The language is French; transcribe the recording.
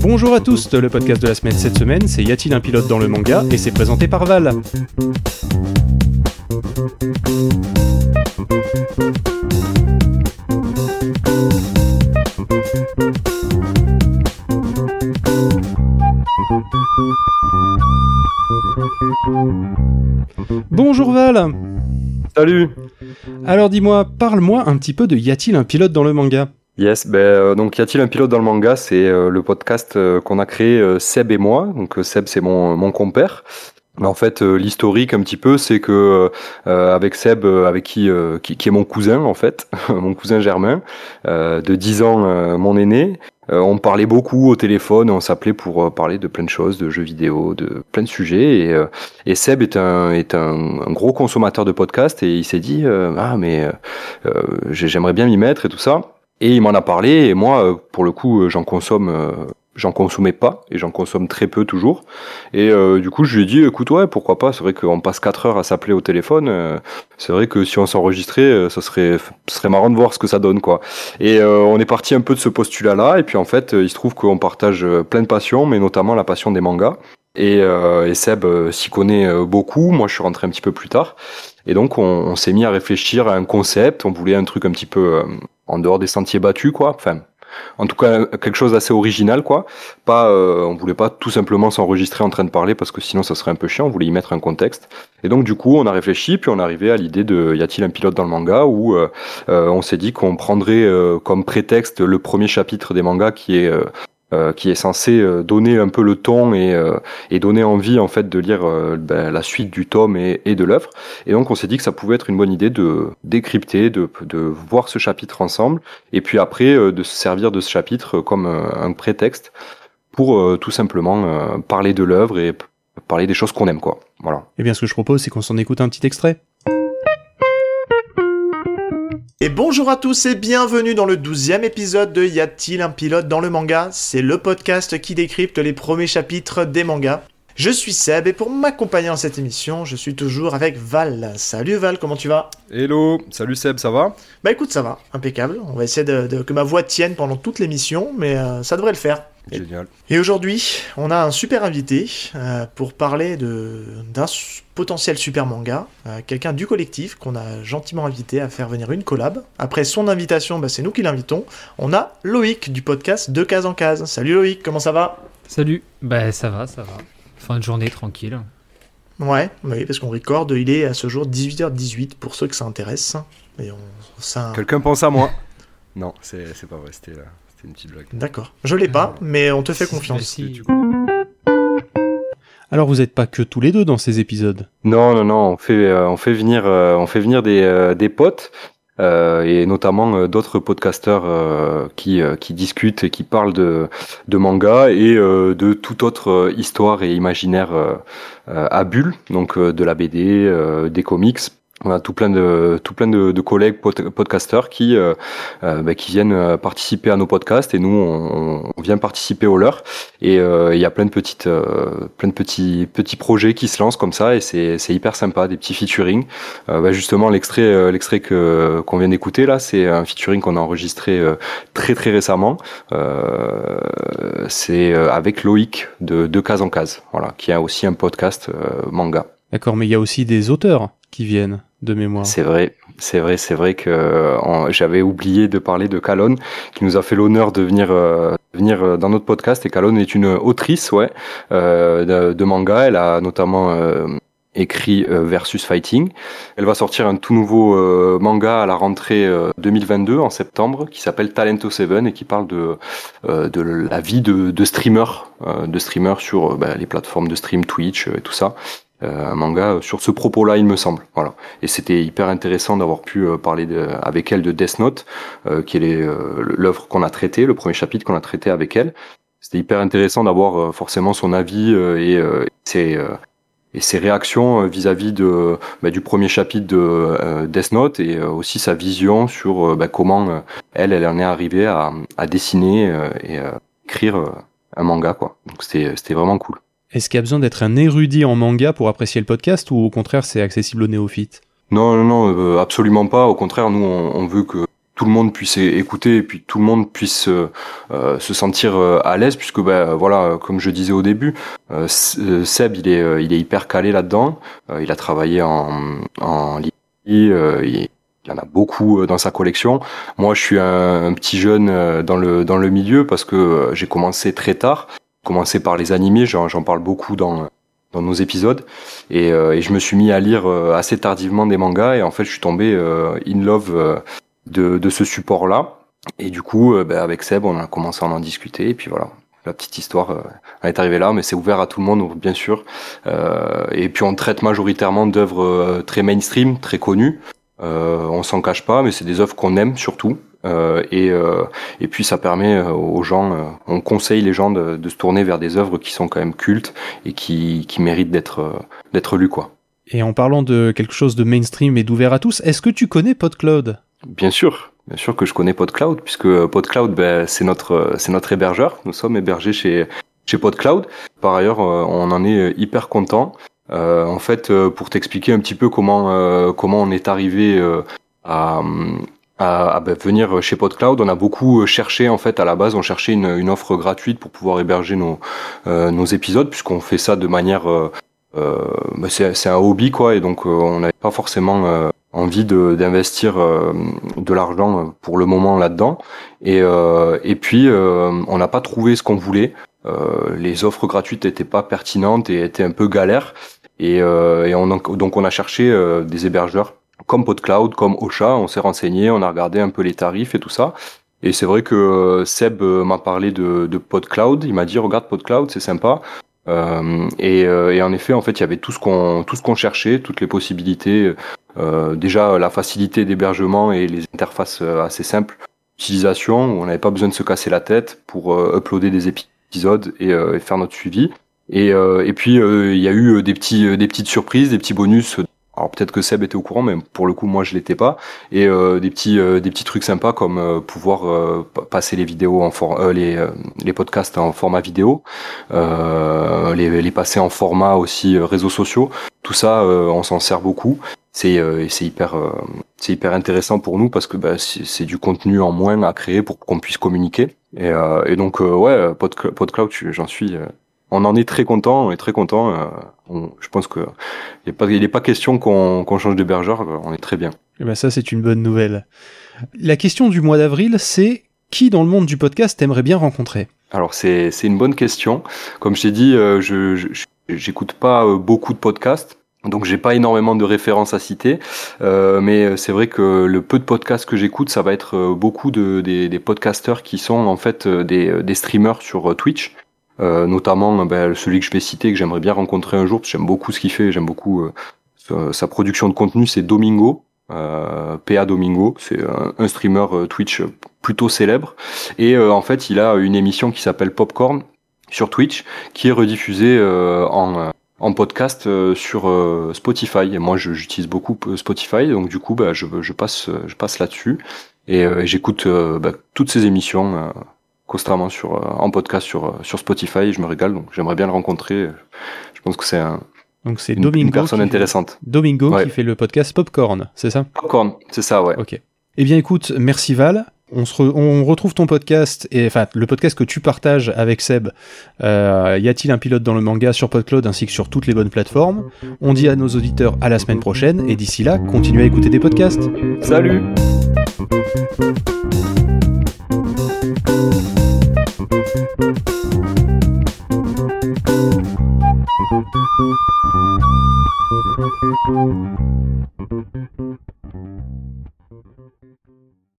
Bonjour à tous, le podcast de la semaine cette semaine, c'est Y a-t-il un pilote dans le manga et c'est présenté par Val. Bonjour Val Salut Alors dis-moi, parle-moi un petit peu de Y a-t-il un pilote dans le manga? Yes, ben, euh, donc y a-t-il un pilote dans le manga? C'est euh, le podcast euh, qu'on a créé Seb et moi. Donc Seb c'est mon, mon compère. En fait, l'historique un petit peu, c'est que avec Seb, avec qui, qui, qui est mon cousin en fait, mon cousin Germain, de 10 ans, mon aîné, on parlait beaucoup au téléphone, on s'appelait pour parler de plein de choses, de jeux vidéo, de plein de sujets. Et, et Seb est un est un, un, gros consommateur de podcasts et il s'est dit ah mais j'aimerais bien m'y mettre et tout ça. Et il m'en a parlé, et moi, euh, pour le coup, euh, j'en consomme, euh, j'en consommais pas, et j'en consomme très peu toujours. Et du coup, je lui ai dit, écoute, ouais, pourquoi pas, c'est vrai qu'on passe 4 heures à s'appeler au téléphone, c'est vrai que si on s'enregistrait, ça serait, ce serait marrant de voir ce que ça donne, quoi. Et on est parti un peu de ce postulat-là, et puis en fait, il se trouve qu'on partage plein de passions, mais notamment la passion des mangas. Et, et Seb s'y connaît beaucoup, moi je suis rentré un petit peu plus tard. Et donc on, on s'est mis à réfléchir à un concept, on voulait un truc un petit peu en dehors des sentiers battus, quoi. Enfin, en tout cas quelque chose d'assez original quoi. Pas euh, on voulait pas tout simplement s'enregistrer en train de parler parce que sinon ça serait un peu chiant. On voulait y mettre un contexte. Et donc du coup on a réfléchi puis on est arrivé à l'idée de y a-t-il un pilote dans le manga où euh, euh, on s'est dit qu'on prendrait comme prétexte le premier chapitre des mangas qui est euh, qui est censé euh, donner un peu le ton et, euh, et donner envie en fait de lire ben, la suite du tome et, et de l'œuvre. Et donc on s'est dit que ça pouvait être une bonne idée de décrypter, de, de voir ce chapitre ensemble, et puis après de se servir de ce chapitre comme un prétexte pour tout simplement parler de l'œuvre et parler des choses qu'on aime quoi. Voilà. Eh bien ce que je propose c'est qu'on s'en écoute un petit extrait. Et bonjour à tous et bienvenue dans le douzième épisode de Y a-t-il un pilote dans le manga? C'est le podcast qui décrypte les premiers chapitres des mangas. Je suis Seb et pour m'accompagner dans cette émission, je suis toujours avec Val. Salut Val, comment tu vas? Hello, salut Seb, ça va? Bah écoute, ça va, impeccable. On va essayer de, que ma voix tienne pendant toute l'émission, mais euh, ça devrait le faire. Génial. Et aujourd'hui, on a un super invité euh, pour parler d'un potentiel super manga, euh, quelqu'un du collectif qu'on a gentiment invité à faire venir une collab. Après son invitation, bah, c'est nous qui l'invitons. On a Loïc du podcast De Case en Case. Salut Loïc, comment ça va? Salut, bah ça va, ça va. Fin de journée tranquille. Ouais, oui, parce qu'on recorde, il est à ce jour 18h18 pour ceux que ça intéresse. on, Quelqu'un pense à moi Non, c'est pas vrai, c'était une petite blague. D'accord. Je l'ai pas, mais on te fait confiance. Alors vous n'êtes pas que tous les deux dans ces épisodes? Non, non, non. On fait, euh, on fait venir, euh, on fait venir des, euh, des potes. Et notamment d'autres podcasteurs qui, qui discutent et qui parlent de, de manga et de toute autre histoire et imaginaire à bulle, donc de la BD, des comics, on a tout plein de tout plein de, de collègues podcasteurs qui euh, euh bah, qui viennent euh, participer à nos podcasts et nous on, on vient participer au leur et euh, il y a plein de petites plein de petits petits projets qui se lancent comme ça et c'est c'est hyper sympa des petits featuring. Bah, justement l'extrait l'extrait que qu'on vient d'écouter là c'est un featuring qu'on a enregistré très très récemment. C'est avec Loïc de de case en case voilà qui a aussi un podcast manga. D'accord, mais il y a aussi des auteurs qui viennent de mémoire. C'est vrai, c'est vrai, c'est vrai que j'avais oublié de parler de Calonne, qui nous a fait l'honneur de venir euh, venir euh, dans notre podcast. Et Calonne est une autrice, ouais, euh, de, manga. Elle a notamment écrit Versus Fighting. Elle va sortir un tout nouveau manga à la rentrée 2022 en septembre, qui s'appelle Talento 7 et qui parle de de la vie de, de streamers, de streamers sur bah, les plateformes de stream Twitch et tout ça. Euh, un manga sur ce propos-là, il me semble. Voilà. Et c'était hyper intéressant d'avoir pu euh, parler de, avec elle de Death Note, euh, qui est l'œuvre qu'on a traité, le premier chapitre qu'on a traité avec elle. C'était hyper intéressant d'avoir forcément son avis et ses et ses réactions vis-à-vis de bah, du premier chapitre de Death Note et aussi sa vision sur bah, comment elle elle en est arrivée à, à dessiner et écrire un manga quoi. Donc c'était vraiment cool. Est-ce qu'il y a besoin d'être un érudit en manga pour apprécier le podcast ou au contraire c'est accessible aux néophytes? Non, non, non, euh, absolument pas. Au contraire, nous, on, on, veut que tout le monde puisse écouter et puis tout le monde puisse euh, se sentir à l'aise puisque ben voilà comme je disais au début euh, Seb il est il est hyper calé là-dedans il a travaillé en en il, il y en a beaucoup dans sa collection. Moi, je suis un, un petit jeune dans le dans le milieu parce que j'ai commencé très tard commencé par les animés, j'en parle beaucoup dans dans nos épisodes. Et, euh, et, je me suis mis à lire euh, assez tardivement des mangas et en fait je suis tombé euh, in love de, de ce support là et du coup ben, avec Seb on a commencé à en discuter et puis voilà. La petite histoire est arrivée là mais c'est ouvert à tout le monde bien sûr. Et puis on traite majoritairement d'œuvres très mainstream très connues. On s'en cache pas mais c'est des œuvres qu'on aime surtout. euh, et, euh, et puis ça permet euh, aux gens, on conseille les gens de, de, se tourner vers des œuvres qui sont quand même cultes et qui, qui méritent d'être d'être lues quoi. Et en parlant de quelque chose de mainstream et d'ouvert à tous, est-ce que tu connais PodCloud? Bien sûr, bien sûr que je connais PodCloud puisque PodCloud ben, c'est notre c'est notre hébergeur. Nous sommes hébergés chez chez PodCloud. Par ailleurs, on en est hyper content. Euh, en fait, pour t'expliquer un petit peu comment euh, comment on est arrivé euh, à, à, ben, venir chez PodCloud. On a beaucoup cherché en fait à la base, on cherchait une, une offre gratuite pour pouvoir héberger nos, euh, nos épisodes puisqu'on fait ça de manière, euh, euh ben, c'est un hobby quoi. Et donc euh, on n'avait pas forcément envie d'investir de, l'argent pour le moment là-dedans. Et, et puis on n'a pas trouvé ce qu'on voulait. les offres gratuites n'étaient pas pertinentes et étaient un peu galères. Et, et on, donc on a cherché des hébergeurs comme PodCloud, comme Ocha, on s'est renseigné, on a regardé un peu les tarifs et tout ça. Et c'est vrai que euh, Seb euh, m'a parlé de, PodCloud, il m'a dit regarde PodCloud, c'est sympa. Euh, et, euh, et, en effet, en fait, il y avait tout ce qu'on tout ce qu'on cherchait, toutes les possibilités. Euh, déjà, la facilité d'hébergement et les interfaces assez simples d'utilisation, où on n'avait pas besoin de se casser la tête pour uploader des épisodes et, et, faire notre suivi. Et, et puis, il y a eu des petits des petites surprises, des petits bonus alors peut-être que Seb était au courant, mais pour le coup moi je l'étais pas. Et euh, des petits euh, des petits trucs sympas comme euh, pouvoir euh, passer les vidéos en for les les podcasts en format vidéo, les, les passer en format aussi réseaux sociaux. Tout ça on s'en sert beaucoup. C'est c'est hyper c'est hyper intéressant pour nous parce que bah, c'est du contenu en moins à créer pour qu'on puisse communiquer. Et, et donc ouais PodCloud j'en suis on en est très content, on est très content. Euh, je pense que il n'est pas, question qu'on qu change d'hébergeur, euh, on est très bien. Et eh ben ça, c'est une bonne nouvelle. La question du mois d'avril, c'est qui dans le monde du podcast aimerait bien rencontrer? Alors c'est une bonne question. Comme je t'ai dit, euh, je j'écoute pas beaucoup de podcasts. Donc j'ai pas énormément de références à citer, euh, mais c'est vrai que le peu de podcasts que j'écoute, ça va être beaucoup de, des, des podcasteurs qui sont en fait des, des streamers sur Twitch. Euh, notamment ben, celui que je vais citer que j'aimerais bien rencontrer un jour parce que j'aime beaucoup ce qu'il fait j'aime beaucoup euh, sa production de contenu c'est Domingo euh, PA Domingo. C'est un, streamer euh, Twitch plutôt célèbre. Et en fait il a une émission qui s'appelle Popcorn sur Twitch qui est rediffusée en en podcast sur Spotify. Et moi j'utilise beaucoup Spotify. Donc du coup bah, je, je passe je passe là-dessus. Et, j'écoute bah, toutes ces émissions constamment sur, euh, en podcast sur, euh, sur Spotify. Je me régale, donc j'aimerais bien le rencontrer. Je pense que c'est un, donc c'est Domingo. Une personne intéressante. Domingo qui fait le podcast Popcorn, c'est ça? Popcorn, c'est ça, ouais. Ok. Eh bien écoute, merci Val. On, se on retrouve ton podcast, et enfin le podcast que tu partages avec Seb. Euh, y a-t-il un pilote dans le manga sur PodCloud ainsi que sur toutes les bonnes plateformes? On dit à nos auditeurs à la semaine prochaine, et d'ici là, continuez à écouter des podcasts. Salut Thank you.